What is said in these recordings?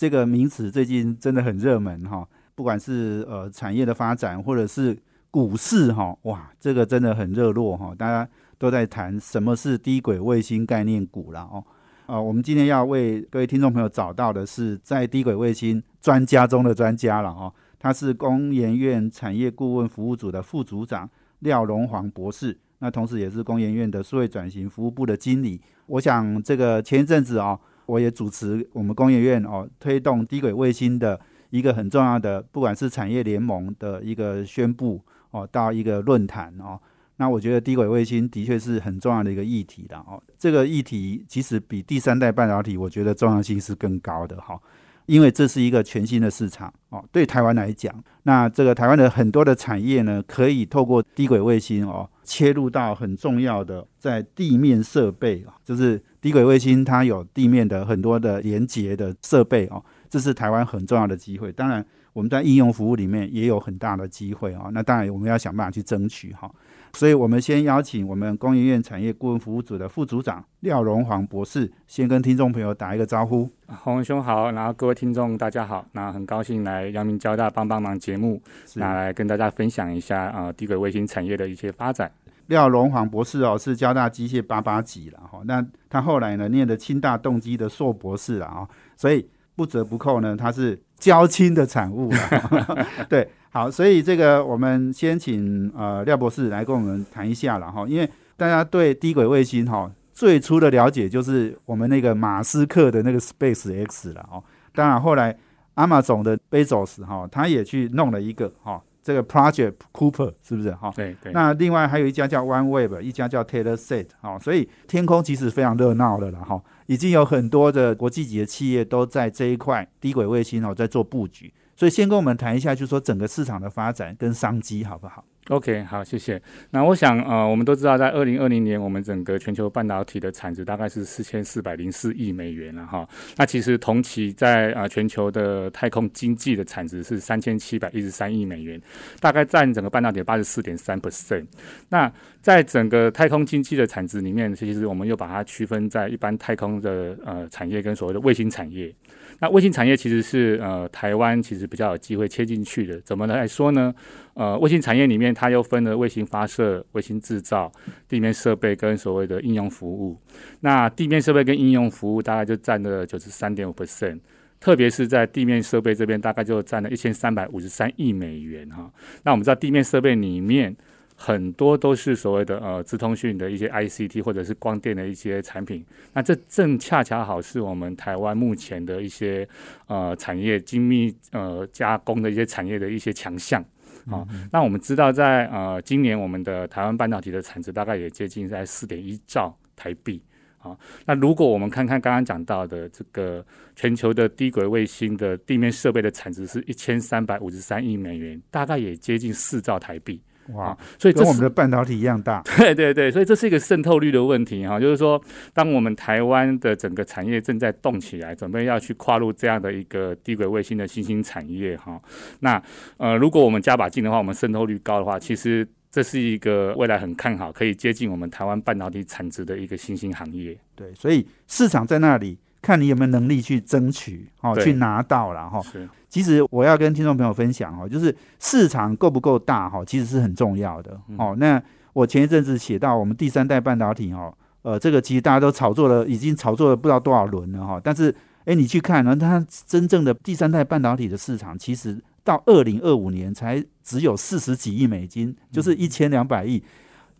这个名词，最近真的很热门哈，不管是呃产业的发展，或者是股市哈，哇，这个真的很热络哈，大家都在谈什么是低轨卫星概念股了哦。啊，我们今天要为各位听众朋友找到的是在低轨卫星专家中的专家了哈，他是工研院产业顾问服务组的副组长廖荣煌博士，那同时也是工研院的数位转型服务部的经理。我想这个前一阵子啊，我也主持我们工业院哦推动低轨卫星的一个很重要的，不管是产业联盟的一个宣布哦，到一个论坛哦。那我觉得低轨卫星的确是很重要的一个议题的哦。这个议题其实比第三代半导体，我觉得重要性是更高的哈，因为这是一个全新的市场哦。对台湾来讲，那这个台湾的很多的产业呢，可以透过低轨卫星哦，切入到很重要的在地面设备啊，就是低轨卫星它有地面的很多的连接的设备哦，这是台湾很重要的机会。当然，我们在应用服务里面也有很大的机会啊。那当然，我们要想办法去争取哈。所以，我们先邀请我们工研院产业顾问服务组的副组长廖荣煌博士，先跟听众朋友打一个招呼。洪兄好，然后各位听众大家好，那很高兴来阳明交大帮帮忙节目，那来跟大家分享一下啊低轨卫星产业的一些发展。廖荣煌博士哦，是交大机械八八级了哈，那他后来呢念的清大动机的硕博士了啊，所以不折不扣呢，他是交青的产物了，对。好，所以这个我们先请呃廖博士来跟我们谈一下了哈，因为大家对低轨卫星哈最初的了解就是我们那个马斯克的那个 Space X 了哦，当然后来阿玛总的 Bezos 哈他也去弄了一个哈这个 Project Cooper 是不是哈？对对。那另外还有一家叫 OneWeb，一家叫 TaylorSat 哈，所以天空其实非常热闹的了哈，已经有很多的国际级的企业都在这一块低轨卫星哦在做布局。所以先跟我们谈一下，就是说整个市场的发展跟商机好不好？OK，好，谢谢。那我想，呃，我们都知道，在二零二零年，我们整个全球半导体的产值大概是四千四百零四亿美元了哈。那其实同期在啊全球的太空经济的产值是三千七百一十三亿美元，大概占整个半导体八十四点三 percent。那在整个太空经济的产值里面，其实我们又把它区分在一般太空的呃产业跟所谓的卫星产业。那卫星产业其实是呃台湾其实比较有机会切进去的，怎么来说呢？呃，卫星产业里面它又分了卫星发射、卫星制造、地面设备跟所谓的应用服务。那地面设备跟应用服务大概就占了九十三点五 percent，特别是在地面设备这边大概就占了一千三百五十三亿美元哈。那我们知道地面设备里面。很多都是所谓的呃，资通讯的一些 ICT 或者是光电的一些产品，那这正恰恰好是我们台湾目前的一些呃产业精密呃加工的一些产业的一些强项啊。那我们知道，在呃今年我们的台湾半导体的产值大概也接近在四点一兆台币啊。那如果我们看看刚刚讲到的这个全球的低轨卫星的地面设备的产值是一千三百五十三亿美元，大概也接近四兆台币。哇，所以跟我们的半导体一样大。对对对，所以这是一个渗透率的问题哈，就是说，当我们台湾的整个产业正在动起来，准备要去跨入这样的一个低轨卫星的新兴产业哈，那呃，如果我们加把劲的话，我们渗透率高的话，其实这是一个未来很看好，可以接近我们台湾半导体产值的一个新兴行业。对，所以市场在那里。看你有没有能力去争取，哦，去拿到了哈。其实我要跟听众朋友分享哦，就是市场够不够大哈，其实是很重要的哦。那我前一阵子写到我们第三代半导体哦，呃，这个其实大家都炒作了，已经炒作了不知道多少轮了哈。但是，哎，你去看呢，它真正的第三代半导体的市场，其实到二零二五年才只有四十几亿美金，就是一千两百亿。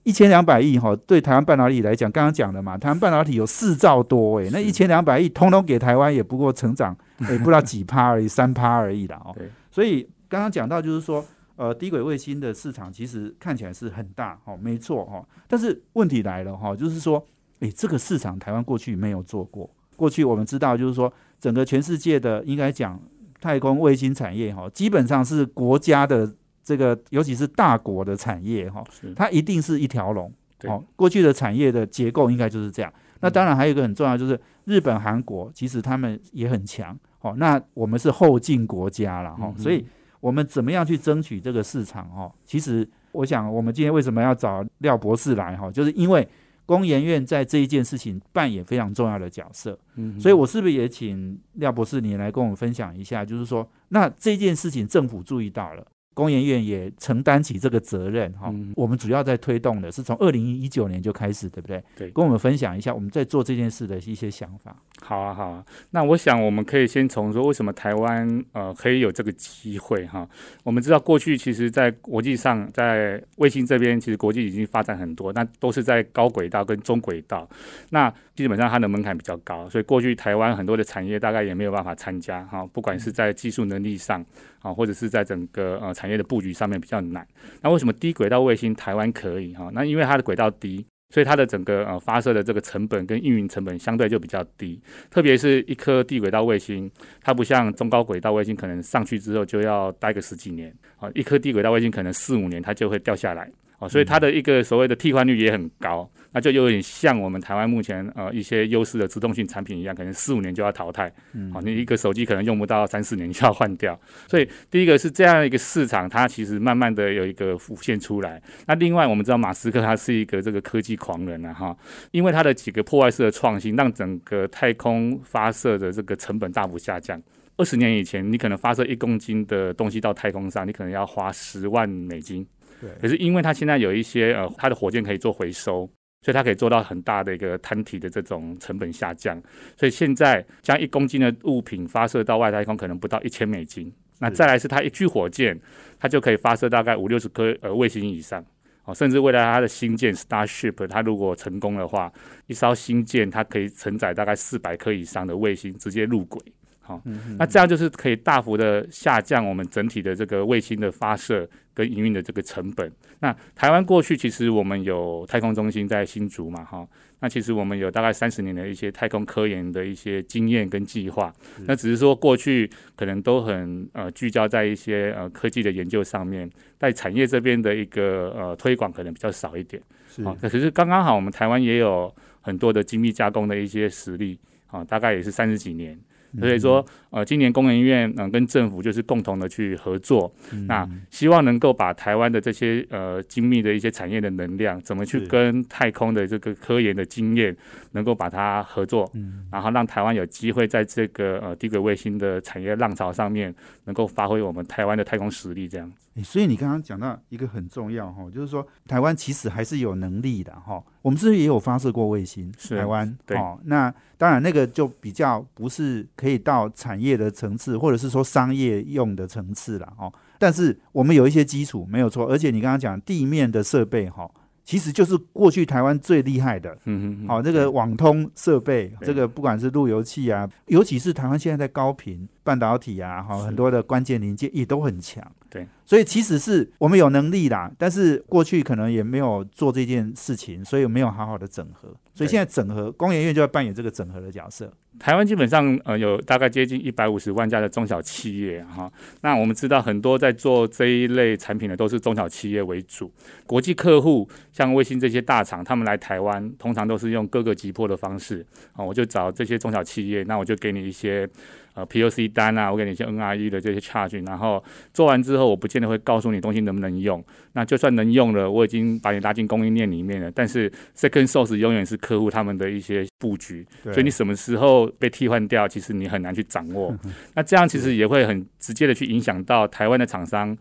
一千两百亿哈，对台湾半导体来讲，刚刚讲的嘛，台湾半导体有四兆多诶，那一千两百亿通通给台湾，也不过成长也不知道几趴而已，三趴而已啦哦。所以刚刚讲到就是说，呃，低轨卫星的市场其实看起来是很大哦，没错哈。但是问题来了哈，就是说，诶，这个市场台湾过去没有做过。过去我们知道，就是说，整个全世界的应该讲太空卫星产业哈，基本上是国家的这个，尤其是大国的产业哈，它一定是一条龙。哦，过去的产业的结构应该就是这样。那当然还有一个很重要，就是日本、韩国其实他们也很强。哦，那我们是后进国家了哈，所以我们怎么样去争取这个市场？哈，其实我想，我们今天为什么要找廖博士来？哈，就是因为工研院在这一件事情扮演非常重要的角色。嗯，所以我是不是也请廖博士你来跟我们分享一下？就是说，那这件事情政府注意到了。工研院也承担起这个责任哈，我们主要在推动的是从二零一九年就开始，对不对？对，跟我们分享一下我们在做这件事的一些想法。好啊，好啊。那我想我们可以先从说为什么台湾呃可以有这个机会哈。我们知道过去其实在国际上，在卫星这边其实国际已经发展很多，那都是在高轨道跟中轨道，那基本上它的门槛比较高，所以过去台湾很多的产业大概也没有办法参加哈，不管是在技术能力上。啊，或者是在整个呃产业的布局上面比较难。那为什么低轨道卫星台湾可以哈？那因为它的轨道低，所以它的整个呃发射的这个成本跟运营成本相对就比较低。特别是一颗低轨道卫星，它不像中高轨道卫星，可能上去之后就要待个十几年。啊，一颗低轨道卫星可能四五年它就会掉下来。啊，所以它的一个所谓的替换率也很高，那就有点像我们台湾目前呃一些优势的自动性产品一样，可能四五年就要淘汰。嗯，好，你一个手机可能用不到三四年就要换掉。所以第一个是这样一个市场，它其实慢慢的有一个浮现出来。那另外我们知道马斯克他是一个这个科技狂人啊哈，因为他的几个破坏式的创新，让整个太空发射的这个成本大幅下降。二十年以前，你可能发射一公斤的东西到太空上，你可能要花十万美金。可是因为它现在有一些呃，它的火箭可以做回收，所以它可以做到很大的一个摊体的这种成本下降。所以现在将一公斤的物品发射到外太空，可能不到一千美金。那再来是它一具火箭，它就可以发射大概五六十颗呃卫星以上。哦，甚至未来它的星舰 Starship，它如果成功的话，一艘星舰它可以承载大概四百颗以上的卫星直接入轨。好，那这样就是可以大幅的下降我们整体的这个卫星的发射跟营运的这个成本。那台湾过去其实我们有太空中心在新竹嘛，哈，那其实我们有大概三十年的一些太空科研的一些经验跟计划。那只是说过去可能都很呃聚焦在一些呃科技的研究上面，在产业这边的一个呃推广可能比较少一点。啊，可是刚刚好我们台湾也有很多的精密加工的一些实力，啊，大概也是三十几年。所以说，呃，今年工研院嗯跟政府就是共同的去合作，那希望能够把台湾的这些呃精密的一些产业的能量，怎么去跟太空的这个科研的经验，能够把它合作，然后让台湾有机会在这个呃低轨卫星的产业浪潮上面，能够发挥我们台湾的太空实力这样。所以你刚刚讲到一个很重要哈，就是说台湾其实还是有能力的哈。我们是不是也有发射过卫星？台湾哦，那当然那个就比较不是可以到产业的层次，或者是说商业用的层次了哦。但是我们有一些基础没有错，而且你刚刚讲地面的设备哈。其实就是过去台湾最厉害的，嗯嗯，好，这个网通设备，这个不管是路由器啊，尤其是台湾现在在高频半导体啊，哈，很多的关键零件也都很强，对，所以其实是我们有能力啦，但是过去可能也没有做这件事情，所以没有好好的整合，所以现在整合工研院就要扮演这个整合的角色。台湾基本上呃有大概接近一百五十万家的中小企业哈，那我们知道很多在做这一类产品的都是中小企业为主，国际客户像卫星这些大厂，他们来台湾通常都是用各个急迫的方式啊，我就找这些中小企业，那我就给你一些。呃，POC 单啊，我给你一些 NRE 的这些 charge，然后做完之后，我不见得会告诉你东西能不能用。那就算能用了，我已经把你拉进供应链里面了。但是 second source 永远是客户他们的一些布局，所以你什么时候被替换掉，其实你很难去掌握。那这样其实也会很直接的去影响到台湾的厂商。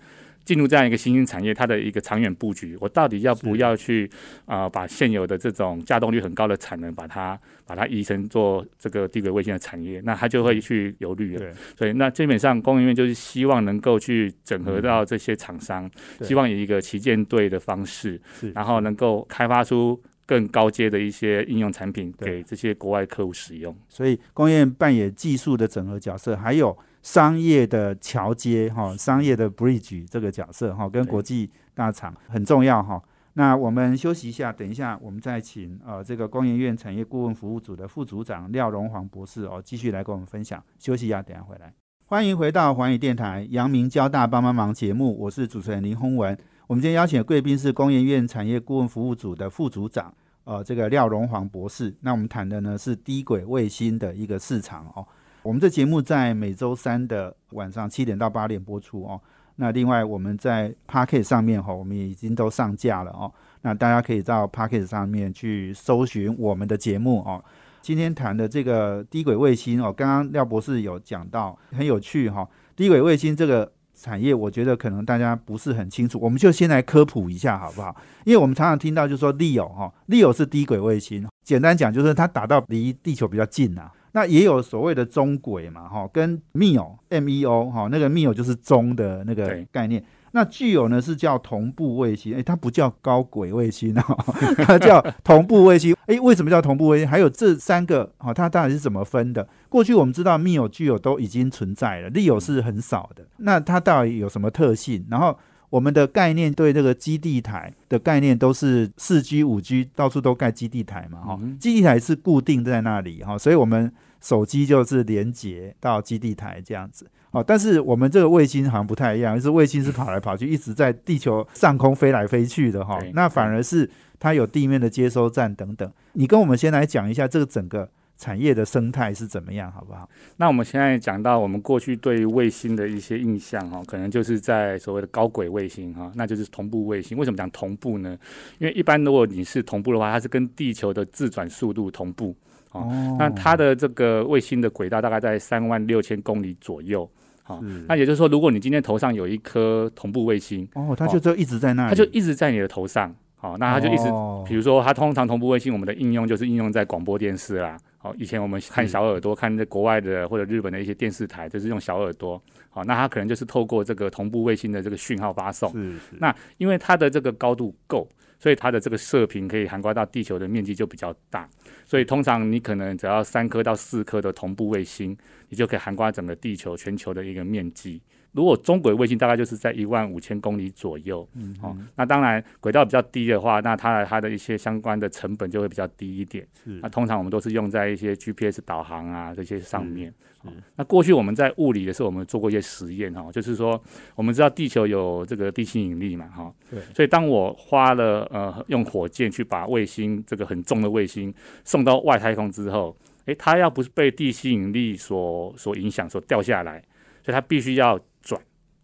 进入这样一个新兴产业，它的一个长远布局，我到底要不要去啊？把现有的这种稼动率很高的产能，把它把它移成做这个低轨卫星的产业，那他就会去犹豫了。所以那基本上工业院就是希望能够去整合到这些厂商，希望以一个旗舰队的方式，然后能够开发出更高阶的一些应用产品给这些国外客户使用。所以工业院扮演技术的整合角色，还有。商业的桥接哈，商业的 bridge 这个角色哈，跟国际大厂很重要哈。那我们休息一下，等一下我们再请呃这个工研院产业顾问服务组的副组长廖荣煌博士哦，继续来跟我们分享。休息一下，等下回来。欢迎回到环宇电台阳明交大帮帮忙节目，我是主持人林宏文。我们今天邀请的贵宾是工研院产业顾问服务组的副组长，呃，这个廖荣煌博士。那我们谈的呢是低轨卫星的一个市场哦。我们这节目在每周三的晚上七点到八点播出哦。那另外我们在 p a c k e t 上面哈，我们也已经都上架了哦。那大家可以到 p a c k e t 上面去搜寻我们的节目哦。今天谈的这个低轨卫星哦，刚刚廖博士有讲到，很有趣哈。低轨卫星这个产业，我觉得可能大家不是很清楚，我们就先来科普一下好不好？因为我们常常听到就说 LEO 哈，LEO 是低轨卫星，简单讲就是它打到离地球比较近啊。那也有所谓的中轨嘛哈，跟 MEO MEO 哈，那个 MEO 就是中的那个概念。那具有呢是叫同步卫星，诶，它不叫高轨卫星哦，它叫同步卫星。诶，为什么叫同步卫星？还有这三个，哈，它到底是怎么分的？过去我们知道密友、具有都已经存在了，利友是很少的。那它到底有什么特性？然后我们的概念对这个基地台的概念都是四 G、五 G，到处都盖基地台嘛，哈，基地台是固定在那里，哈，所以我们手机就是连接到基地台这样子。哦，但是我们这个卫星好像不太一样，就是卫星是跑来跑去，一直在地球上空飞来飞去的哈。那反而是它有地面的接收站等等。你跟我们先来讲一下这个整个产业的生态是怎么样，好不好？那我们现在讲到我们过去对卫星的一些印象哈，可能就是在所谓的高轨卫星哈，那就是同步卫星。为什么讲同步呢？因为一般如果你是同步的话，它是跟地球的自转速度同步哦。那它的这个卫星的轨道大概在三万六千公里左右。好，那也就是说，如果你今天头上有一颗同步卫星，哦，它就就一直在那里，它就一直在你的头上。好，那它就一直，比如说，它通常同步卫星，我们的应用就是应用在广播电视啦。好，以前我们看小耳朵，看在国外的或者日本的一些电视台，就是用小耳朵。好，那它可能就是透过这个同步卫星的这个讯号发送。是是。那因为它的这个高度够。所以它的这个射频可以涵盖到地球的面积就比较大，所以通常你可能只要三颗到四颗的同步卫星，你就可以涵盖整个地球全球的一个面积。如果中轨卫星大概就是在一万五千公里左右，嗯，哦，那当然轨道比较低的话，那它的它的一些相关的成本就会比较低一点。那通常我们都是用在一些 GPS 导航啊这些上面。那过去我们在物理的时候，我们做过一些实验哈，就是说我们知道地球有这个地心引力嘛哈，对，所以当我花了呃用火箭去把卫星这个很重的卫星送到外太空之后，诶，它要不是被地心引力所所影响所掉下来，所以它必须要转，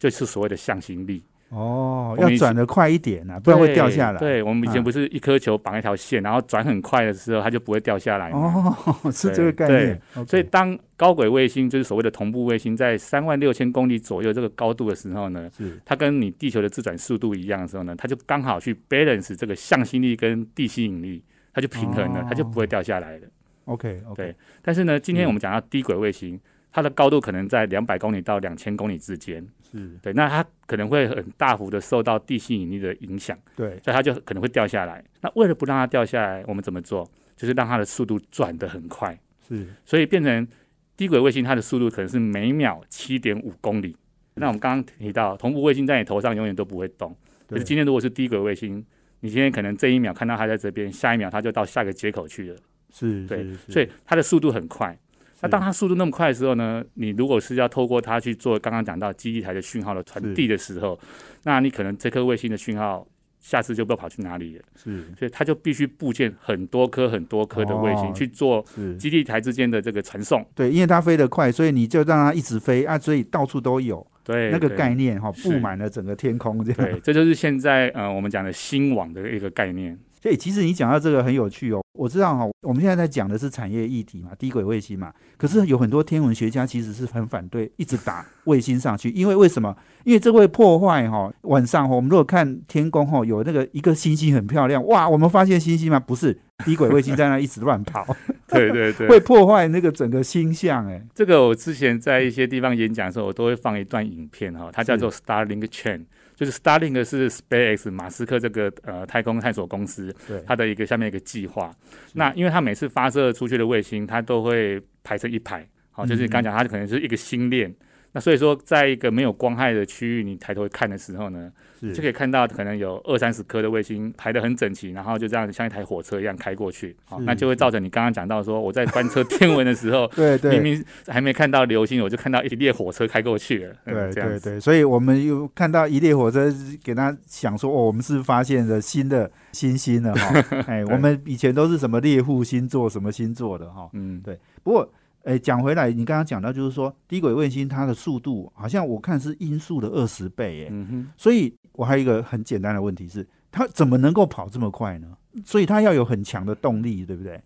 就是所谓的向心力。哦，要转的快一点啊，不然会掉下来。对，我们以前不是一颗球绑一条线，然后转很快的时候，它就不会掉下来。哦，是这个概念。所以当高轨卫星就是所谓的同步卫星，在三万六千公里左右这个高度的时候呢，它跟你地球的自转速度一样的时候呢，它就刚好去 balance 这个向心力跟地吸引力，它就平衡了，它就不会掉下来了。OK，OK。对，但是呢，今天我们讲到低轨卫星。它的高度可能在两百公里到两千公里之间，是对，那它可能会很大幅的受到地心引力的影响，对，所以它就可能会掉下来。那为了不让它掉下来，我们怎么做？就是让它的速度转得很快，是，所以变成低轨卫星，它的速度可能是每秒七点五公里。那我们刚刚提到同步卫星在你头上永远都不会动，可是今天如果是低轨卫星，你今天可能这一秒看到它在这边，下一秒它就到下个接口去了，是，对，所以它的速度很快。那当它速度那么快的时候呢？你如果是要透过它去做刚刚讲到基地台的讯号的传递的时候，那你可能这颗卫星的讯号下次就不知道跑去哪里了。是，所以它就必须部件很多颗很多颗的卫星去做基地台之间的这个传送。对，因为它飞得快，所以你就让它一直飞啊，所以到处都有。对，那个概念哈，布满了整个天空这样。对，这就是现在呃我们讲的星网的一个概念。所以其实你讲到这个很有趣哦。我知道哈，我们现在在讲的是产业议题嘛，低轨卫星嘛。可是有很多天文学家其实是很反对一直打卫星上去，因为为什么？因为这会破坏哈晚上哈，我们如果看天空哈，有那个一个星星很漂亮哇，我们发现星星吗？不是，低轨卫星在那一直乱跑，对对对，会破坏那个整个星象哎。这个我之前在一些地方演讲的时候，我都会放一段影片哈，它叫做 Starlink Chain。就是 Starlink 是 SpaceX 马斯克这个呃太空探索公司，对。它的一个下面一个计划。那因为它每次发射出去的卫星，它都会排成一排，好，就是刚讲它可能是一个星链，那所以说，在一个没有光害的区域，你抬头看的时候呢，就可以看到可能有二三十颗的卫星排得很整齐，然后就这样像一台火车一样开过去，好，那就会造成你刚刚讲到说，我在观测天文的时候，对对，明明还没看到流星，我就看到一列火车开过去了，对对对，所以我们又看到一列火车，给他想说，哦，我们是发现了新的星星了哈，哎，我们以前都是什么猎户星座什么星座的哈，嗯，对，不过。哎，讲回来，你刚刚讲到，就是说低轨卫星它的速度好像我看是音速的二十倍，哎，嗯哼，所以我还有一个很简单的问题是，它怎么能够跑这么快呢？所以它要有很强的动力，对不对？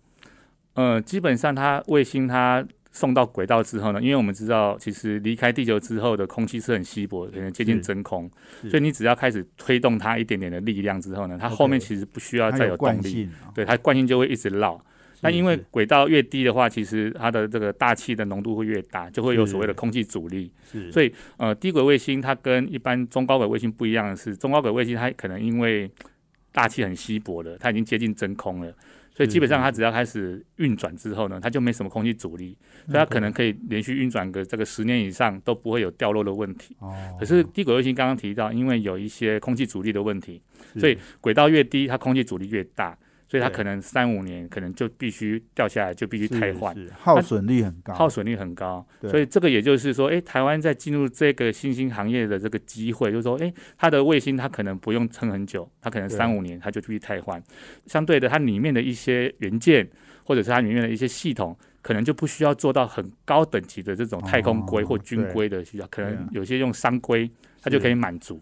呃，基本上它卫星它送到轨道之后呢，因为我们知道，其实离开地球之后的空气是很稀薄，可能接近真空，所以你只要开始推动它一点点的力量之后呢，它后面其实不需要再有动力，对它惯性就会一直绕。那因为轨道越低的话，其实它的这个大气的浓度会越大，就会有所谓的空气阻力。是，所以呃，低轨卫星它跟一般中高轨卫星不一样的是，中高轨卫星它可能因为大气很稀薄了，它已经接近真空了，所以基本上它只要开始运转之后呢，它就没什么空气阻力，所以它可能可以连续运转个这个十年以上都不会有掉落的问题。哦。可是低轨卫星刚刚提到，因为有一些空气阻力的问题，所以轨道越低，它空气阻力越大。所以它可能三五年可能就必须掉下来，就必须汰换，耗损率很高，耗损率很高。所以这个也就是说，哎，台湾在进入这个新兴行业的这个机会，就是说，哎，它的卫星它可能不用撑很久，它可能三五年它就必须汰换。相对的，它里面的一些元件或者是它里面的一些系统，可能就不需要做到很高等级的这种太空规或军规的需要，可能有些用商规，它就可以满足。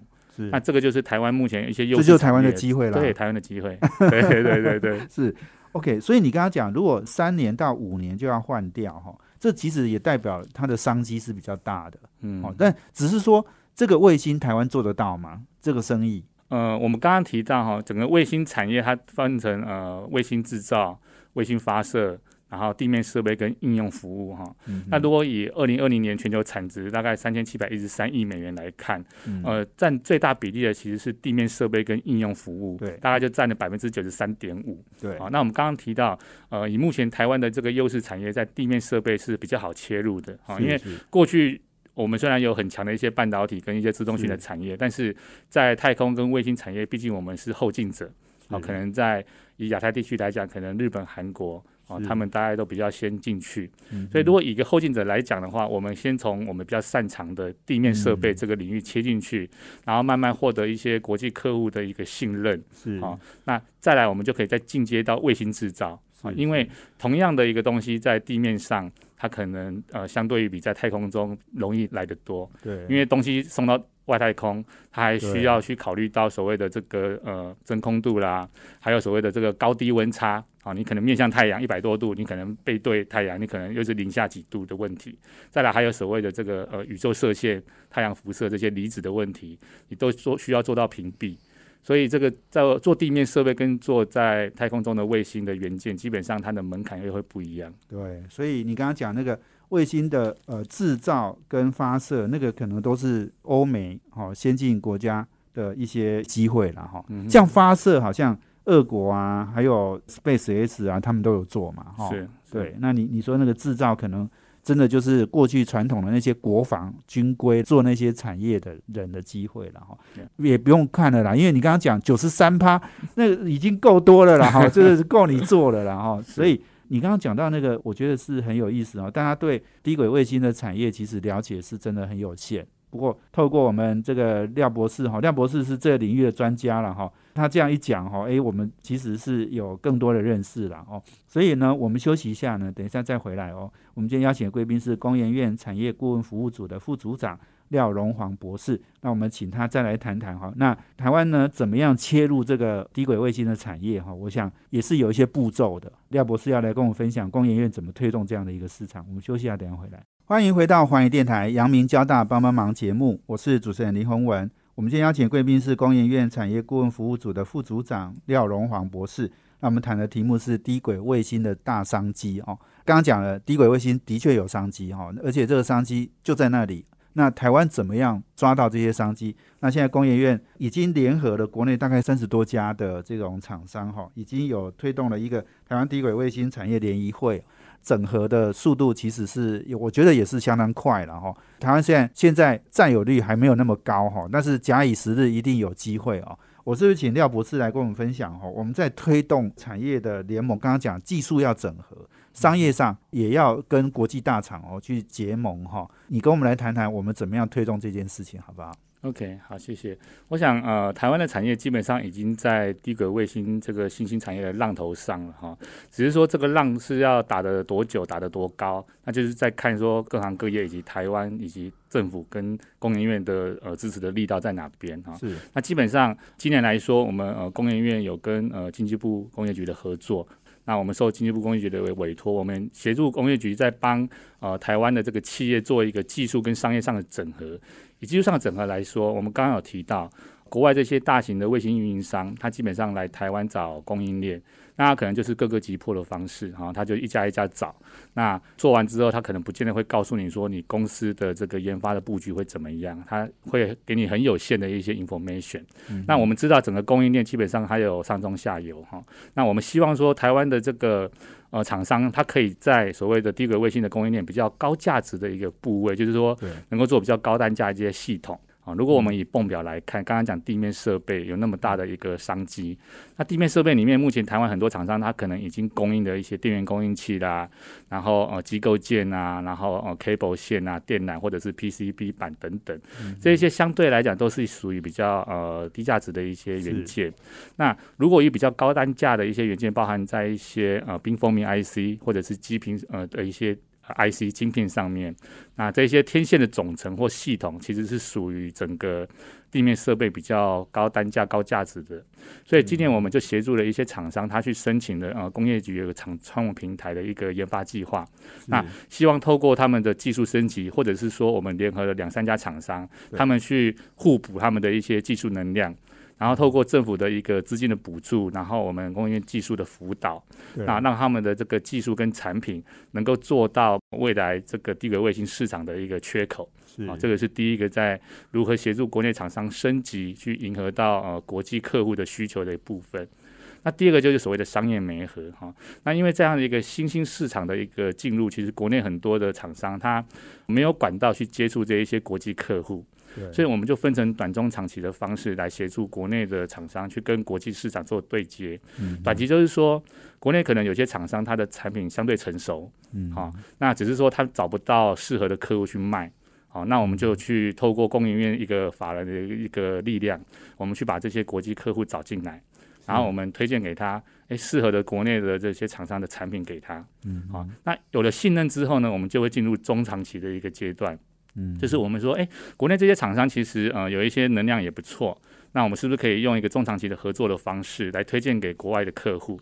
那这个就是台湾目前一些优势，这就是台湾的机会了。对，台湾的机会。对对对对，是 OK。所以你刚刚讲，如果三年到五年就要换掉哈，这其实也代表它的商机是比较大的。嗯，哦，但只是说这个卫星台湾做得到吗？这个生意？呃，我们刚刚提到哈，整个卫星产业它分成呃卫星制造、卫星发射。然后地面设备跟应用服务哈，那如果以二零二零年全球产值大概三千七百一十三亿美元来看，呃，占最大比例的其实是地面设备跟应用服务，对，大概就占了百分之九十三点五，对，啊，那我们刚刚提到，呃，以目前台湾的这个优势产业，在地面设备是比较好切入的，啊，因为过去我们虽然有很强的一些半导体跟一些自动性的产业，但是在太空跟卫星产业，毕竟我们是后进者，啊，可能在以亚太地区来讲，可能日本、韩国。哦，他们大概都比较先进去，所以如果以一个后进者来讲的话，我们先从我们比较擅长的地面设备这个领域切进去，然后慢慢获得一些国际客户的一个信任，是。啊，那再来我们就可以再进阶到卫星制造啊，因为同样的一个东西在地面上，它可能呃相对于比在太空中容易来得多，对，因为东西送到。外太空，它还需要去考虑到所谓的这个呃真空度啦，还有所谓的这个高低温差啊，你可能面向太阳一百多度，你可能背对太阳，你可能又是零下几度的问题。再来还有所谓的这个呃宇宙射线、太阳辐射这些离子的问题，你都做需要做到屏蔽。所以这个在做地面设备跟做在太空中的卫星的元件，基本上它的门槛又会不一样。对，所以你刚刚讲那个。卫星的呃制造跟发射，那个可能都是欧美哈先进国家的一些机会了哈。像发射，好像俄国啊，还有 Space X 啊，他们都有做嘛哈。是，对。那你你说那个制造，可能真的就是过去传统的那些国防军规做那些产业的人的机会了哈。也不用看了啦，因为你刚刚讲九十三趴，那已经够多了啦 哈，就是够你做了啦哈，所以。你刚刚讲到那个，我觉得是很有意思哦。大家对低轨卫星的产业其实了解是真的很有限。不过透过我们这个廖博士哈，廖博士是这个领域的专家了哈。他这样一讲哈，诶，我们其实是有更多的认识了哦。所以呢，我们休息一下呢，等一下再回来哦。我们今天邀请的贵宾是工研院产业顾问服务组的副组长。廖荣煌博士，那我们请他再来谈谈哈。那台湾呢，怎么样切入这个低轨卫星的产业哈？我想也是有一些步骤的。廖博士要来跟我分享工研院怎么推动这样的一个市场。我们休息一下，等下回来。欢迎回到环宇电台阳明交大帮帮忙节目，我是主持人林宏文。我们今天邀请贵宾是工研院产业顾问服务组的副组长廖荣煌博士。那我们谈的题目是低轨卫星的大商机哦。刚刚讲了，低轨卫星的确有商机哈，而且这个商机就在那里。那台湾怎么样抓到这些商机？那现在工研院已经联合了国内大概三十多家的这种厂商，哈，已经有推动了一个台湾低轨卫星产业联谊会。整合的速度其实是，我觉得也是相当快了哈。台湾现在现在占有率还没有那么高哈，但是假以时日，一定有机会哦。我是不是请廖博士来跟我们分享哈？我们在推动产业的联盟，刚刚讲技术要整合，商业上也要跟国际大厂哦去结盟哈。你跟我们来谈谈，我们怎么样推动这件事情，好不好？OK，好，谢谢。我想，呃，台湾的产业基本上已经在低轨卫星这个新兴产业的浪头上了哈。只是说这个浪是要打得多久、打得多高，那就是在看说各行各业以及台湾以及政府跟工研院的呃支持的力道在哪边哈。是。那基本上今年来说，我们呃工研院有跟呃经济部工业局的合作。那我们受经济部工业局的委托，我们协助工业局在帮呃台湾的这个企业做一个技术跟商业上的整合。以技术上整合来说，我们刚刚有提到，国外这些大型的卫星运营商，他基本上来台湾找供应链。那他可能就是各个击破的方式，哈，他就一家一家找。那做完之后，他可能不见得会告诉你说你公司的这个研发的布局会怎么样，他会给你很有限的一些 information。那我们知道整个供应链基本上还有上中下游，哈。那我们希望说台湾的这个呃厂商，它可以在所谓的低轨卫星的供应链比较高价值的一个部位，就是说能够做比较高单价一些系统。啊，如果我们以泵表来看，刚刚讲地面设备有那么大的一个商机，那地面设备里面，目前台湾很多厂商，它可能已经供应的一些电源供应器啦，然后呃机构件啊，然后呃 cable 线啊，电缆或者是 PCB 板等等，这一些相对来讲都是属于比较呃低价值的一些元件。那如果以比较高单价的一些元件，包含在一些呃冰封面 IC 或者是基频呃的一些。IC 晶片上面，那这些天线的总成或系统，其实是属于整个地面设备比较高单价、高价值的。所以今年我们就协助了一些厂商，他去申请了呃工业局有个厂创平台的一个研发计划。那希望透过他们的技术升级，或者是说我们联合了两三家厂商，他们去互补他们的一些技术能量。然后透过政府的一个资金的补助，然后我们工业技术的辅导，那让他们的这个技术跟产品能够做到未来这个低轨卫星市场的一个缺口。啊，这个是第一个在如何协助国内厂商升级，去迎合到呃国际客户的需求的一部分。那第二个就是所谓的商业媒合哈。那因为这样的一个新兴市场的一个进入，其实国内很多的厂商他没有管道去接触这一些国际客户。所以我们就分成短中长期的方式来协助国内的厂商去跟国际市场做对接。短期就是说，国内可能有些厂商他的产品相对成熟，好，那只是说他找不到适合的客户去卖，好，那我们就去透过供应链一个法人的一个力量，我们去把这些国际客户找进来，然后我们推荐给他，哎，适合的国内的这些厂商的产品给他，嗯，好，那有了信任之后呢，我们就会进入中长期的一个阶段。嗯，就是我们说，哎，国内这些厂商其实呃有一些能量也不错，那我们是不是可以用一个中长期的合作的方式来推荐给国外的客户？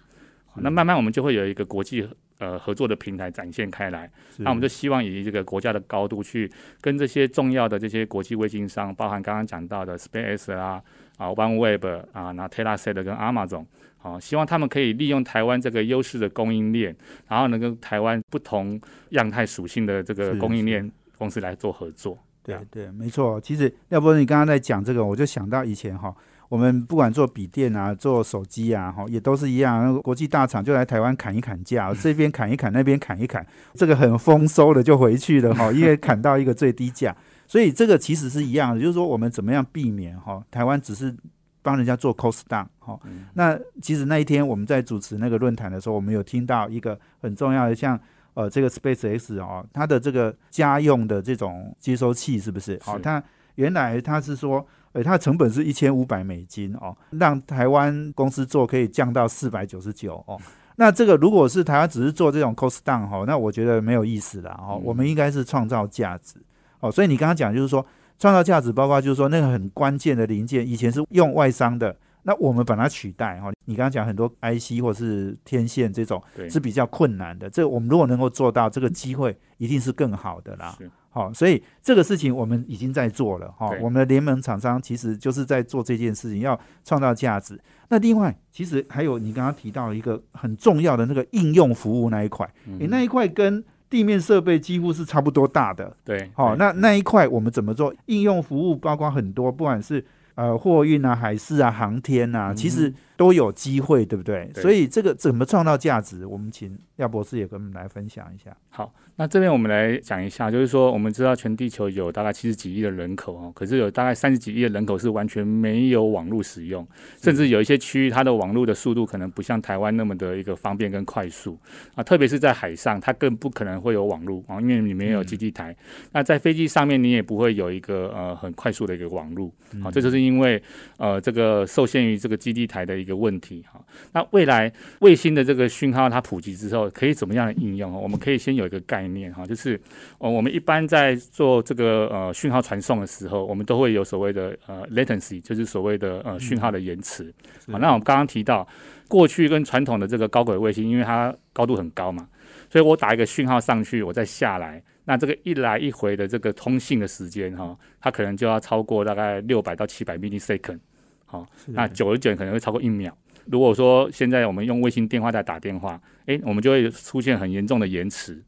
那慢慢我们就会有一个国际呃合作的平台展现开来。那我们就希望以这个国家的高度去跟这些重要的这些国际卫星商，包含刚刚讲到的 Space 啊啊 OneWeb 啊，那 Telesat 跟 Amazon，好，希望他们可以利用台湾这个优势的供应链，然后能跟台湾不同样态属性的这个供应链。公司来做合作，对对，没错。其实廖博士，你刚刚在讲这个，我就想到以前哈，我们不管做笔电啊，做手机啊，哈，也都是一样。国际大厂就来台湾砍一砍价，这边砍一砍，那边砍一砍，这个很丰收的就回去了哈，因为砍到一个最低价。所以这个其实是一样的，就是说我们怎么样避免哈，台湾只是帮人家做 cost down 哈。那其实那一天我们在主持那个论坛的时候，我们有听到一个很重要的像。呃，这个 Space X 哦，它的这个家用的这种接收器是不是？哦，它原来它是说，呃，它的成本是一千五百美金哦，让台湾公司做可以降到四百九十九哦。那这个如果是台湾只是做这种 cost down 哈，那我觉得没有意思了哦。我们应该是创造价值哦。所以你刚刚讲就是说，创造价值包括就是说那个很关键的零件，以前是用外商的。那我们把它取代哈，你刚刚讲很多 IC 或是天线这种是比较困难的，这我们如果能够做到，这个机会一定是更好的啦。好，所以这个事情我们已经在做了哈。我们的联盟厂商其实就是在做这件事情，要创造价值。那另外，其实还有你刚刚提到一个很重要的那个应用服务那一块，你那一块跟地面设备几乎是差不多大的。对，好，那那一块我们怎么做？应用服务包括很多，不管是呃货运啊、海事啊、航天啊，其实都有机会，对不对？对所以这个怎么创造价值，我们请廖博士也跟我们来分享一下。好，那这边我们来讲一下，就是说我们知道全地球有大概七十几亿的人口哦，可是有大概三十几亿的人口是完全没有网络使用，甚至有一些区域它的网络的速度可能不像台湾那么的一个方便跟快速啊，特别是在海上，它更不可能会有网络啊，因为你没有基地台。那在飞机上面，你也不会有一个呃很快速的一个网络，好、这就是因为呃这个受限于这个基地台的一个问题哈、那未来卫星的这个讯号它普及之后，可以怎么样的应用？哦我们可以先有一个概念哈，就是呃我们一般在做这个呃讯号传送的时候，我们都会有所谓的呃 latency，就是所谓的呃讯号的延迟。好，那我们刚刚提到过去跟传统的这个高轨卫星，因为它高度很高嘛，所以我打一个讯号上去，我再下来。那这个一来一回的这个通信的时间哈，它可能就要超过大概六百到七百 millisecond，好，那久而久之可能会超过一秒。如果说现在我们用卫星电话在打电话，诶，我们就会出现很严重的延迟。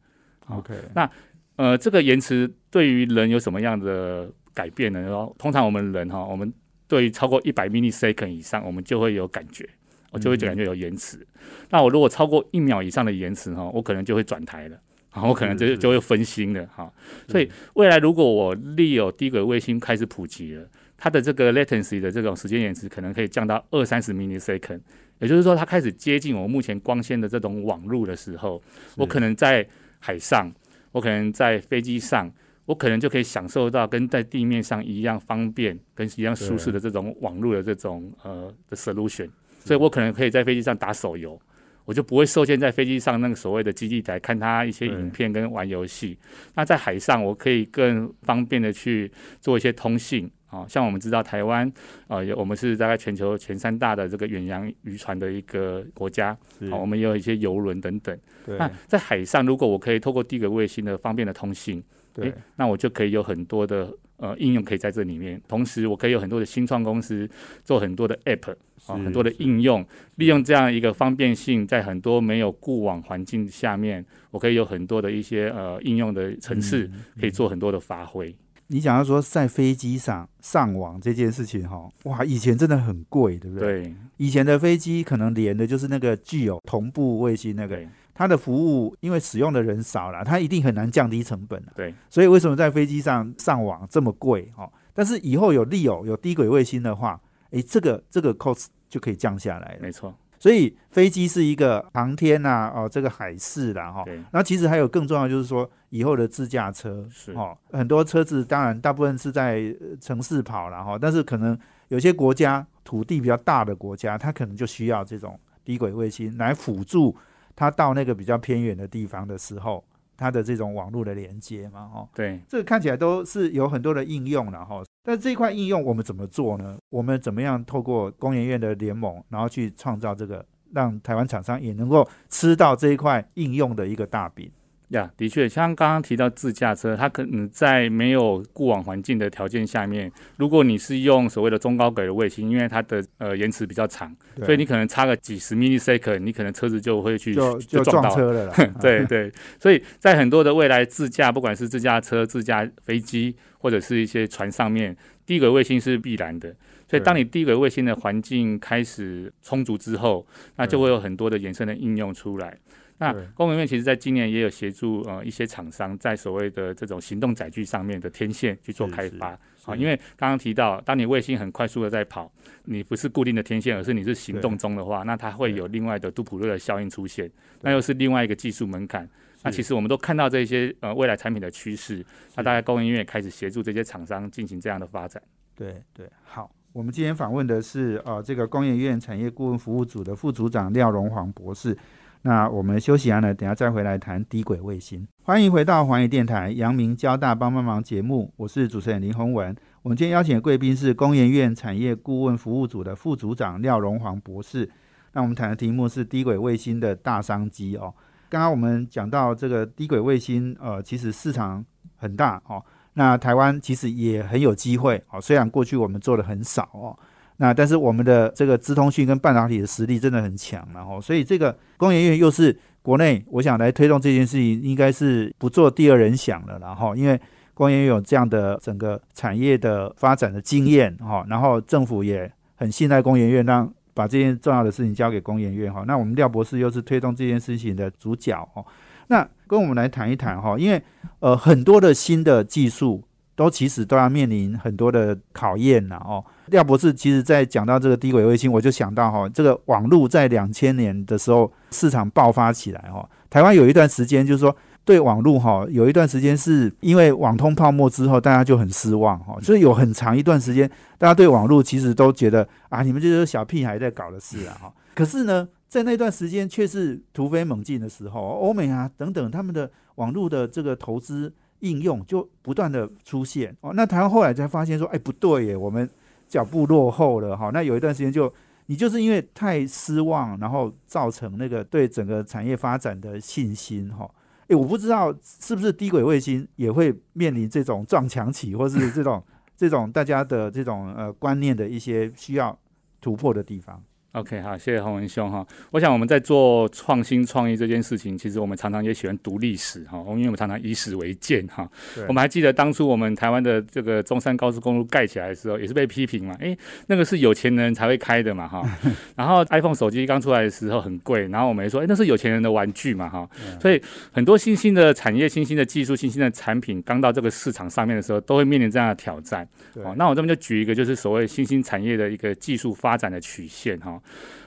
OK，那呃，这个延迟对于人有什么样的改变呢？然后通常我们人哈，我们对于超过一百 millisecond 以上，我们就会有感觉，我就会感觉有延迟。那我如果超过一秒以上的延迟哈，我可能就会转台了。啊，我可能就就会分心了哈，所以未来如果我利有低轨卫星开始普及了，它的这个 latency 的这种时间延迟可能可以降到二三十 millisecond，也就是说它开始接近我目前光纤的这种网路的时候，我可能在海上，我可能在飞机上，我可能就可以享受到跟在地面上一样方便、跟一样舒适的这种网络的这种呃的 solution，所以我可能可以在飞机上打手游。我就不会受限在飞机上那个所谓的基地台看它一些影片跟玩游戏。那在海上，我可以更方便的去做一些通信啊。像我们知道台湾，呃，有我们是大概全球前三大的这个远洋渔船的一个国家，是啊，我们也有一些游轮等等。那在海上，如果我可以透过低轨卫星的方便的通信，对诶，那我就可以有很多的呃应用可以在这里面。同时，我可以有很多的新创公司做很多的 App 啊，是很多的应用，利用这样一个方便性，在很多没有固网环境下面，我可以有很多的一些呃应用的城市，嗯可以做很多的发挥。你想要说在飞机上上网这件事情哈，哇，以前真的很贵，对不对？对以前的飞机可能连的就是那个具有同步卫星那个，它的服务因为使用的人少了，它一定很难降低成本啊对所以为什么在飞机上上网这么贵？哈，但是以后有利有有低轨卫星的话，诶，这个这个 cost 就可以降下来了。没错，所以飞机是一个航天呐、哦，这个海事啦，哈、对。那其实还有更重要，就是说以后的自驾车，是。哦，很多车子当然大部分是在呃城市跑了哈，但是可能有些国家土地比较大的国家，它可能就需要这种低轨卫星来辅助它到那个比较偏远的地方的时候，它的这种网络的连接嘛，哈、对这个看起来都是有很多的应用了哈，但是这一块应用我们怎么做呢？我们怎么样透过工研院的联盟，然后去创造这个，让台湾厂商也能够吃到这一块应用的一个大饼？呀，的确，像刚刚提到自驾车，它可能在没有固网环境的条件下面，如果你是用所谓的中高轨的卫星，因为它的呃延迟比较长，所以你可能差个几十 millisecond，你可能车子就会去就就撞。车了啦。对对，所以在很多的未来自驾，不管是自驾车、自驾飞机，或者是一些船上面，低轨卫星是必然的。所以，当你低轨卫星的环境开始充足之后，那就会有很多的衍生的应用出来。那工研院其实在今年也有协助呃一些厂商在所谓的这种行动载具上面的天线去做开发。好，因为刚刚提到，当你卫星很快速的在跑，你不是固定的天线，而是你是行动中的话，那它会有另外的杜普勒的效应出现，那又是另外一个技术门槛。那其实我们都看到这些呃未来产品的趋势，那大概工研院也开始协助这些厂商进行这样的发展。对对，好，我们今天访问的是呃这个工研院产业顾问服务组的副组长廖荣煌博士。那我们休息完了，等下再回来谈低轨卫星。欢迎回到环宇电台阳明交大帮帮忙节目，我是主持人林宏文。我们今天邀请的贵宾是工研院产业顾问服务组的副组长廖荣煌博士。那我们谈的题目是低轨卫星的大商机哦。刚刚我们讲到这个低轨卫星，呃，其实市场很大哦。那台湾其实也很有机会哦，虽然过去我们做的很少哦，那但是我们的这个资通讯跟半导体的实力真的很强，然后所以这个工研院又是国内我想来推动这件事情，应该是不做第二人想了，然后因为工研院有这样的整个产业的发展的经验哈，然后政府也很信赖工研院，让把这件重要的事情交给工研院哈。那我们廖博士又是推动这件事情的主角哦。那跟我们来谈一谈哈，因为呃很多的新的技术都其实都要面临很多的考验呐哦。廖博士其实在讲到这个低轨卫星，我就想到哈，这个网络在两千年的时候市场爆发起来哈，台湾有一段时间就是说。对网络哈，有一段时间是因为网通泡沫之后，大家就很失望哈，所以有很长一段时间，大家对网络其实都觉得啊，你们这些小屁孩在搞的事啊哈。可是呢，在那段时间却是突飞猛进的时候，欧美啊等等他们的网络的这个投资应用就不断的出现哦。那台湾后来才发现说，哎不对耶，我们脚步落后了哈。那有一段时间就你就是因为太失望，然后造成那个对整个产业发展的信心哈。诶，我不知道是不是低轨卫星也会面临这种撞墙期，或是这种这种大家的这种呃观念的一些需要突破的地方。OK，好，谢谢洪文兄哈。我想我们在做创新创意这件事情，其实我们常常也喜欢读历史哈，因为我们常常以史为鉴哈。我们还记得当初我们台湾的这个中山高速公路盖起来的时候，也是被批评嘛，诶，那个是有钱人才会开的嘛哈。然后 iPhone 手机刚出来的时候很贵，然后我们也说，诶，那是有钱人的玩具嘛哈。所以很多新兴的产业、新兴的技术、新兴的产品刚到这个市场上面的时候，都会面临这样的挑战。哦，那我这边就举一个，就是所谓新兴产业的一个技术发展的曲线哈。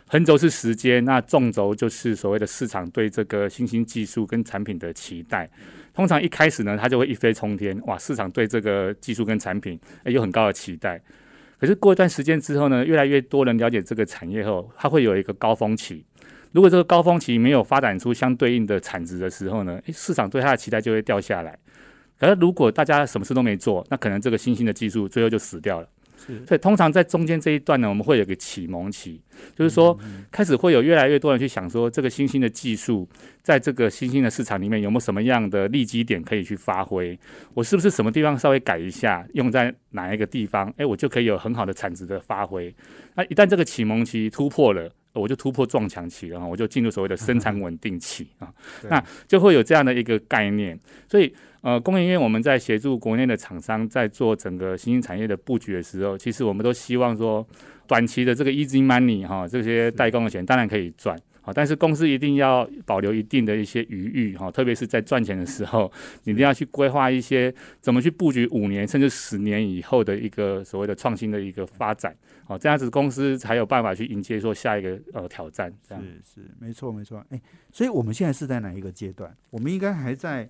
横轴是时间，那纵轴就是所谓的市场对这个新兴技术跟产品的期待。通常一开始呢，它就会一飞冲天，哇，市场对这个技术跟产品有很高的期待。可是过一段时间之后呢，越来越多人了解这个产业后，它会有一个高峰期。如果这个高峰期没有发展出相对应的产值的时候呢，市场对它的期待就会掉下来。可是如果大家什么事都没做，那可能这个新兴的技术最后就死掉了。所以通常在中间这一段呢，我们会有个启蒙期，就是说开始会有越来越多人去想说，这个新兴的技术在这个新兴的市场里面有没有什么样的利基点可以去发挥？我是不是什么地方稍微改一下，用在哪一个地方，哎，我就可以有很好的产值的发挥？那一旦这个启蒙期突破了。我就突破撞墙期了哈，我就进入所谓的生产 稳定期啊，那就会有这样的一个概念。所以呃，工研院我们在协助国内的厂商在做整个新兴产业的布局的时候，其实我们都希望说，短期的这个 easy money 哈，这些代工的钱当然可以赚。好，但是公司一定要保留一定的一些余裕哈，特别是在赚钱的时候，你一定要去规划一些怎么去布局五年甚至十年以后的一个所谓的创新的一个发展。好，这样子公司才有办法去迎接说下一个呃挑战。是是，没错没错。哎，所以我们现在是在哪一个阶段？我们应该还在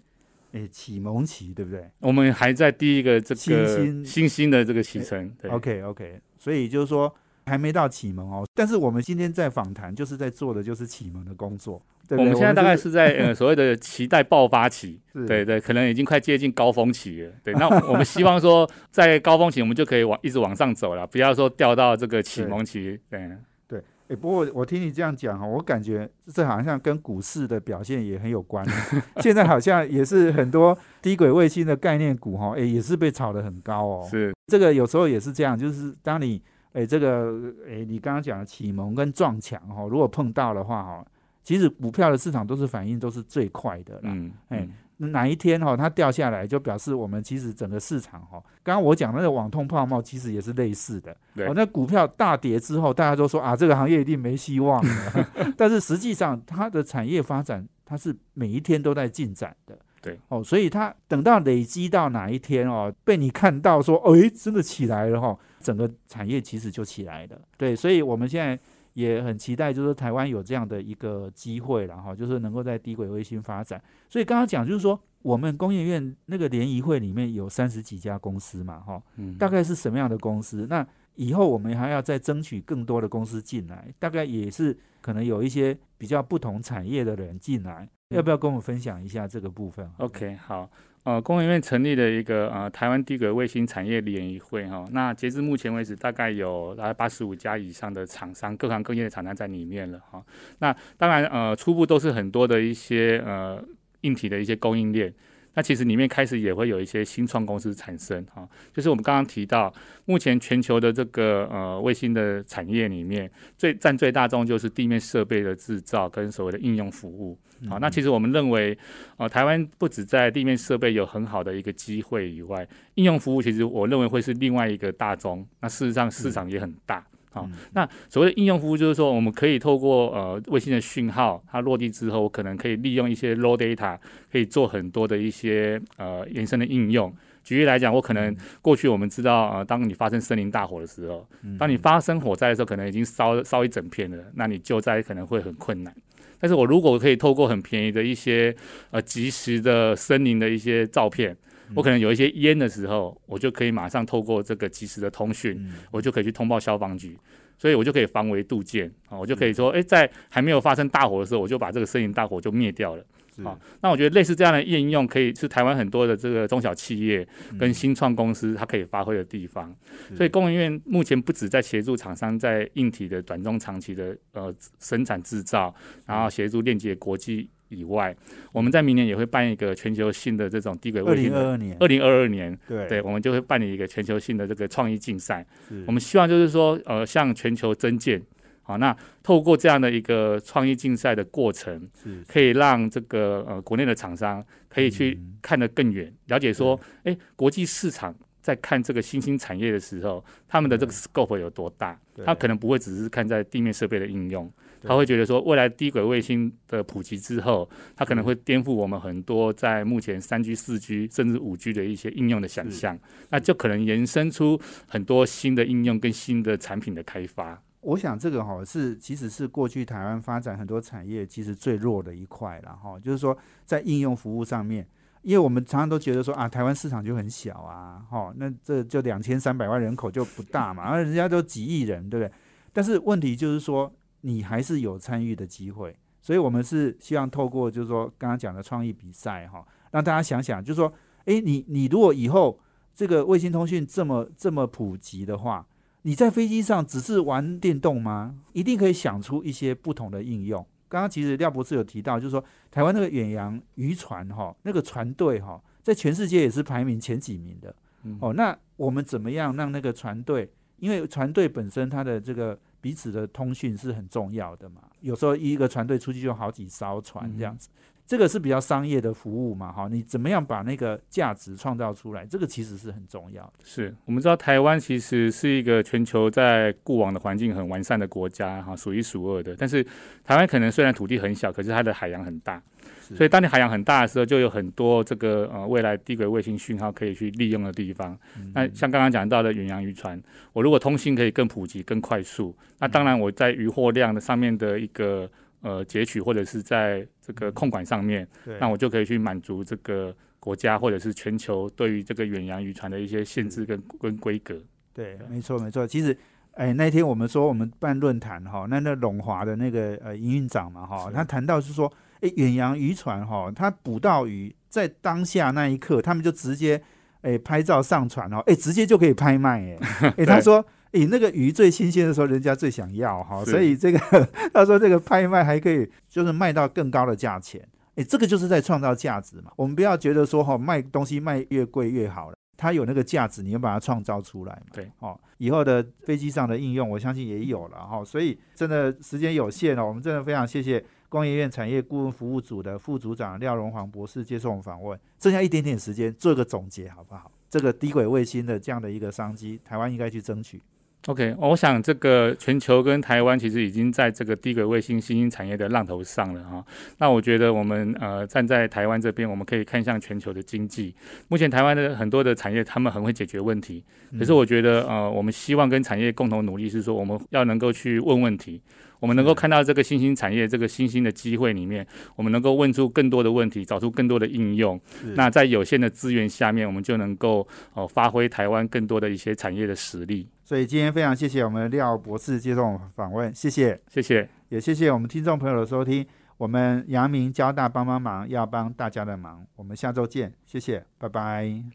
诶启蒙期，对不对？我们还在第一个这个新兴的这个启程。OK OK，所以就是说。还没到启蒙哦，但是我们今天在访谈，就是在做的就是启蒙的工作。我们现在大概是在呃 所谓的期待爆发期，对对，可能已经快接近高峰期了。对，那我们希望说在高峰期我们就可以往一直往上走了，不要说掉到这个启蒙期。对对，哎，不过我听你这样讲哈，我感觉这好像跟股市的表现也很有关。现在好像也是很多低轨卫星的概念股哈，哎，也是被炒得很高哦。是，这个有时候也是这样，就是当你。哎，这个哎，你刚刚讲的启蒙跟撞墙哈，如果碰到的话哈，其实股票的市场都是反应都是最快的啦。嗯，哎，哪一天哈它掉下来，就表示我们其实整个市场哈，刚刚我讲那个网通泡沫其实也是类似的。对，那股票大跌之后，大家都说啊，这个行业一定没希望了。但是实际上，它的产业发展它是每一天都在进展的。对，哦，所以它等到累积到哪一天哦，被你看到说，哎，真的起来了哈。整个产业其实就起来了，对，所以我们现在也很期待，就是台湾有这样的一个机会然后就是能够在低轨卫星发展。所以刚刚讲就是说，我们工业院那个联谊会里面有三十几家公司嘛，哈，大概是什么样的公司？那以后我们还要再争取更多的公司进来，大概也是可能有一些比较不同产业的人进来，要不要跟我们分享一下这个部分？OK，好。呃，工研院成立了一个呃台湾低轨卫星产业联谊会哈，那截至目前为止，大概有大概八十五家以上的厂商，各行各业的厂商在里面了哈。那当然呃，初步都是很多的一些呃硬体的一些供应链。那其实里面开始也会有一些新创公司产生哈，就是我们刚刚提到，目前全球的这个呃卫星的产业里面，最占最大宗就是地面设备的制造跟所谓的应用服务。好，那其实我们认为，呃，台湾不止在地面设备有很好的一个机会以外，应用服务其实我认为会是另外一个大宗。那事实上市场也很大。好，那所谓的应用服务就是说，我们可以透过呃卫星的讯号，它落地之后，可能可以利用一些 low data，可以做很多的一些呃延伸的应用。举例来讲，我可能过去我们知道，呃，当你发生森林大火的时候，当你发生火灾的时候，可能已经烧烧一整片了，那你救灾可能会很困难。但是我如果可以透过很便宜的一些呃及时的森林的一些照片，我可能有一些烟的时候，我就可以马上透过这个及时的通讯，我就可以去通报消防局，所以我就可以防微杜渐啊，我就可以说，哎，在还没有发生大火的时候，我就把这个森林大火就灭掉了。好，那我觉得类似这样的应用，可以是台湾很多的这个中小企业跟新创公司它可以发挥的地方。所以工研院目前不止在协助厂商在硬体的短中长期的呃生产制造，然后协助链接国际以外，我们在明年也会办一个全球性的这种低轨卫星。二零二二年，二零二二年，对，对，我们就会办理一个全球性的这个创意竞赛。我们希望就是说，呃，向全球增建。好，那透过这样的一个创意竞赛的过程，可以让这个呃国内的厂商可以去看得更远，了解说，哎，国际市场在看这个新兴产业的时候，他们的这个 scope 有多大？他可能不会只是看在地面设备的应用，他会觉得说，未来低轨卫星的普及之后，它可能会颠覆我们很多在目前三 G、四 G 甚至五 G 的一些应用的想象，那就可能延伸出很多新的应用跟新的产品的开发。我想这个哈是其实是过去台湾发展很多产业其实最弱的一块了哈，就是说在应用服务上面，因为我们常常都觉得说啊，台湾市场就很小啊，哈，那这就两千三百万人口就不大嘛，而 人家都几亿人，对不对？但是问题就是说，你还是有参与的机会，所以我们是希望透过就是说刚刚讲的创意比赛哈，让大家想想，就是说，诶，你你如果以后这个卫星通讯这么这么普及的话。你在飞机上只是玩电动吗？一定可以想出一些不同的应用。刚刚其实廖博士有提到，就是说台湾那个远洋渔船哈，那个船队哈，在全世界也是排名前几名的。哦，那我们怎么样让那个船队？因为船队本身它的这个彼此的通讯是很重要的嘛。有时候一个船队出去就好几艘船这样子。这个是比较商业的服务嘛，哈，你怎么样把那个价值创造出来？这个其实是很重要的。是我们知道台湾其实是一个全球在固网的环境很完善的国家，哈，数一数二的。但是台湾可能虽然土地很小，可是它的海洋很大，所以当你海洋很大的时候，就有很多这个呃未来低轨卫星讯号可以去利用的地方。那像刚刚讲到的远洋渔船，我如果通信可以更普及、更快速，那当然我在渔获量的上面的一个。呃，截取或者是在这个控管上面，那我就可以去满足这个国家或者是全球对于这个远洋渔船的一些限制跟跟规格。对，没错没错。其实，哎，那天我们说我们办论坛哈，那那龙华的那个呃营运长嘛哈，他谈到是说，哎，远洋渔船哈，他捕到鱼在当下那一刻，他们就直接哎拍照上传哦，哎，直接就可以拍卖哎，哎，他说。以那个鱼最新鲜的时候，人家最想要哈，所以这个 他说这个拍卖还可以，就是卖到更高的价钱。诶，这个就是在创造价值嘛。我们不要觉得说哈，卖东西卖越贵越好了，它有那个价值，你要把它创造出来嘛。对，哦，以后的飞机上的应用，我相信也有了哈。所以真的时间有限了，我们真的非常谢谢工业院产业顾问服务组的副组长廖荣煌博士接受我们访问。剩下一点点时间，做个总结好不好？这个低轨卫星的这样的一个商机，台湾应该去争取。OK，我想这个全球跟台湾其实已经在这个低轨卫星新兴产业的浪头上了哈。那我觉得我们呃站在台湾这边，我们可以看向全球的经济。目前台湾的很多的产业，他们很会解决问题。可是我觉得呃，我们希望跟产业共同努力，是说我们要能够去问问题。我们能够看到这个新兴产业、这个新兴的机会里面，我们能够问出更多的问题，找出更多的应用。那在有限的资源下面，我们就能够哦发挥台湾更多的一些产业的实力。所以今天非常谢谢我们廖博士接受访问，谢谢，谢谢，也谢谢我们听众朋友的收听。我们阳明交大帮帮忙，要帮大家的忙。我们下周见，谢谢，拜拜。